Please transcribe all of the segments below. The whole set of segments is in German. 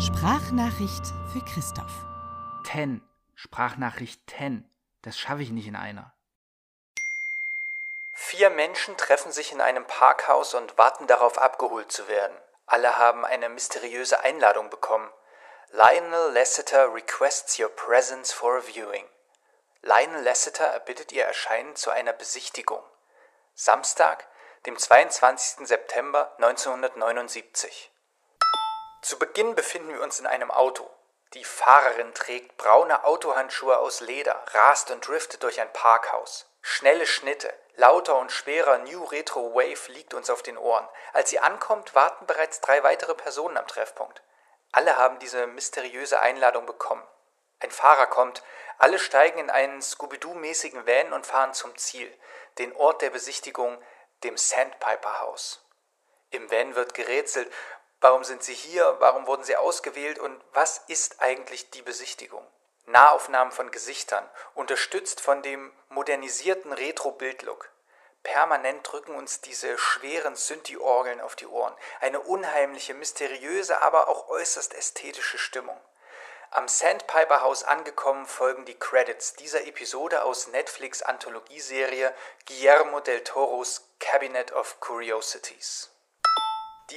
Sprachnachricht für Christoph. Ten. Sprachnachricht ten. Das schaffe ich nicht in einer. Vier Menschen treffen sich in einem Parkhaus und warten darauf, abgeholt zu werden. Alle haben eine mysteriöse Einladung bekommen. Lionel Lasseter requests your presence for a viewing. Lionel Lasseter erbittet ihr Erscheinen zu einer Besichtigung. Samstag, dem 22. September 1979. Zu Beginn befinden wir uns in einem Auto. Die Fahrerin trägt braune Autohandschuhe aus Leder, rast und driftet durch ein Parkhaus. Schnelle Schnitte, lauter und schwerer New Retro Wave liegt uns auf den Ohren. Als sie ankommt, warten bereits drei weitere Personen am Treffpunkt. Alle haben diese mysteriöse Einladung bekommen. Ein Fahrer kommt, alle steigen in einen Scooby-Doo-mäßigen Van und fahren zum Ziel, den Ort der Besichtigung, dem Sandpiper House. Im Van wird gerätselt, warum sind sie hier, warum wurden sie ausgewählt und was ist eigentlich die Besichtigung? Nahaufnahmen von Gesichtern, unterstützt von dem modernisierten Retro-Bildlook. Permanent drücken uns diese schweren Synthi-Orgeln auf die Ohren. Eine unheimliche, mysteriöse, aber auch äußerst ästhetische Stimmung. Am Sandpiper House angekommen folgen die Credits dieser Episode aus Netflix Anthologieserie Guillermo del Toros Cabinet of Curiosities.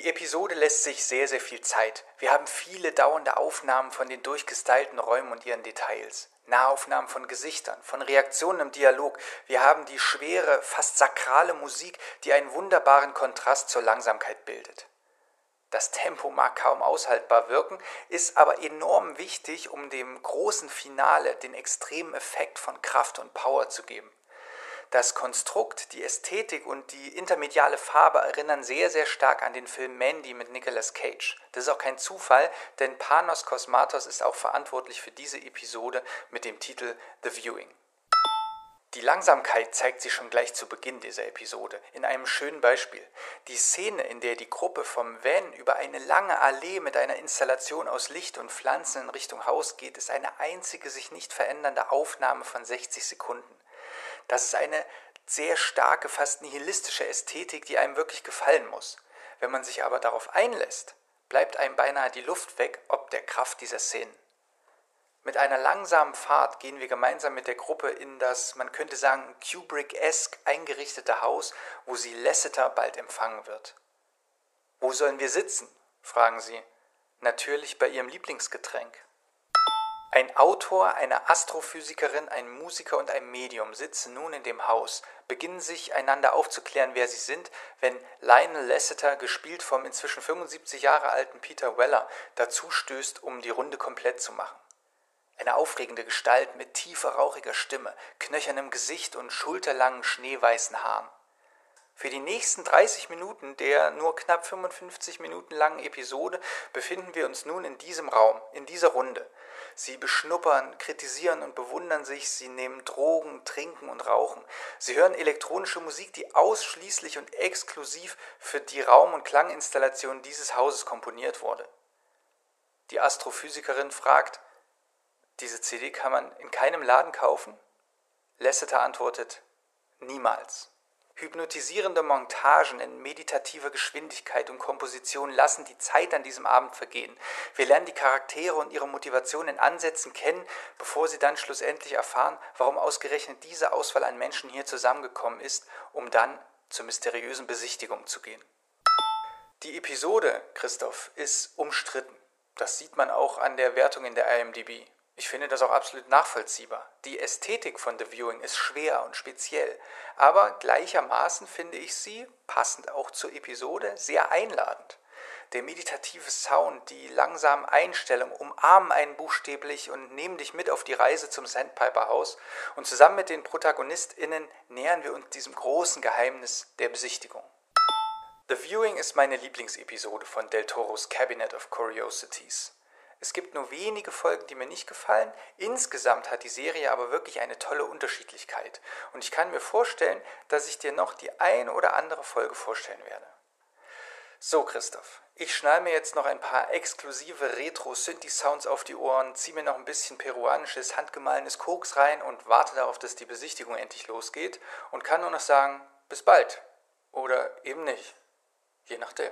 Die Episode lässt sich sehr, sehr viel Zeit. Wir haben viele dauernde Aufnahmen von den durchgestylten Räumen und ihren Details. Nahaufnahmen von Gesichtern, von Reaktionen im Dialog. Wir haben die schwere, fast sakrale Musik, die einen wunderbaren Kontrast zur Langsamkeit bildet. Das Tempo mag kaum aushaltbar wirken, ist aber enorm wichtig, um dem großen Finale den extremen Effekt von Kraft und Power zu geben. Das Konstrukt, die Ästhetik und die intermediale Farbe erinnern sehr, sehr stark an den Film Mandy mit Nicolas Cage. Das ist auch kein Zufall, denn Panos Kosmatos ist auch verantwortlich für diese Episode mit dem Titel The Viewing. Die Langsamkeit zeigt sich schon gleich zu Beginn dieser Episode in einem schönen Beispiel. Die Szene, in der die Gruppe vom Van über eine lange Allee mit einer Installation aus Licht und Pflanzen in Richtung Haus geht, ist eine einzige sich nicht verändernde Aufnahme von 60 Sekunden. Das ist eine sehr starke, fast nihilistische Ästhetik, die einem wirklich gefallen muss. Wenn man sich aber darauf einlässt, bleibt einem beinahe die Luft weg ob der Kraft dieser Szenen. Mit einer langsamen Fahrt gehen wir gemeinsam mit der Gruppe in das, man könnte sagen, Kubrick-esque eingerichtete Haus, wo sie Lasseter bald empfangen wird. Wo sollen wir sitzen? fragen sie. Natürlich bei ihrem Lieblingsgetränk. Ein Autor, eine Astrophysikerin, ein Musiker und ein Medium sitzen nun in dem Haus, beginnen sich einander aufzuklären, wer sie sind, wenn Lionel Lasseter, gespielt vom inzwischen 75 Jahre alten Peter Weller, dazustößt, um die Runde komplett zu machen. Eine aufregende Gestalt mit tiefer, rauchiger Stimme, knöchernem Gesicht und schulterlangen, schneeweißen Haaren. Für die nächsten 30 Minuten der nur knapp 55 Minuten langen Episode befinden wir uns nun in diesem Raum, in dieser Runde. Sie beschnuppern, kritisieren und bewundern sich, sie nehmen Drogen, trinken und rauchen. Sie hören elektronische Musik, die ausschließlich und exklusiv für die Raum- und Klanginstallation dieses Hauses komponiert wurde. Die Astrophysikerin fragt, diese CD kann man in keinem Laden kaufen? Lasseter antwortet, niemals. Hypnotisierende Montagen in meditativer Geschwindigkeit und Komposition lassen die Zeit an diesem Abend vergehen. Wir lernen die Charaktere und ihre Motivation in Ansätzen kennen, bevor sie dann schlussendlich erfahren, warum ausgerechnet diese Auswahl an Menschen hier zusammengekommen ist, um dann zur mysteriösen Besichtigung zu gehen. Die Episode, Christoph, ist umstritten. Das sieht man auch an der Wertung in der IMDb. Ich finde das auch absolut nachvollziehbar. Die Ästhetik von The Viewing ist schwer und speziell, aber gleichermaßen finde ich sie, passend auch zur Episode, sehr einladend. Der meditative Sound, die langsamen Einstellungen umarmen einen buchstäblich und nehmen dich mit auf die Reise zum Sandpiper Haus und zusammen mit den ProtagonistInnen nähern wir uns diesem großen Geheimnis der Besichtigung. The Viewing ist meine Lieblingsepisode von Del Toros Cabinet of Curiosities. Es gibt nur wenige Folgen, die mir nicht gefallen. Insgesamt hat die Serie aber wirklich eine tolle Unterschiedlichkeit. Und ich kann mir vorstellen, dass ich dir noch die eine oder andere Folge vorstellen werde. So, Christoph, ich schnall mir jetzt noch ein paar exklusive Retro-Synthi-Sounds auf die Ohren, ziehe mir noch ein bisschen peruanisches, handgemahlenes Koks rein und warte darauf, dass die Besichtigung endlich losgeht und kann nur noch sagen, bis bald. Oder eben nicht. Je nachdem.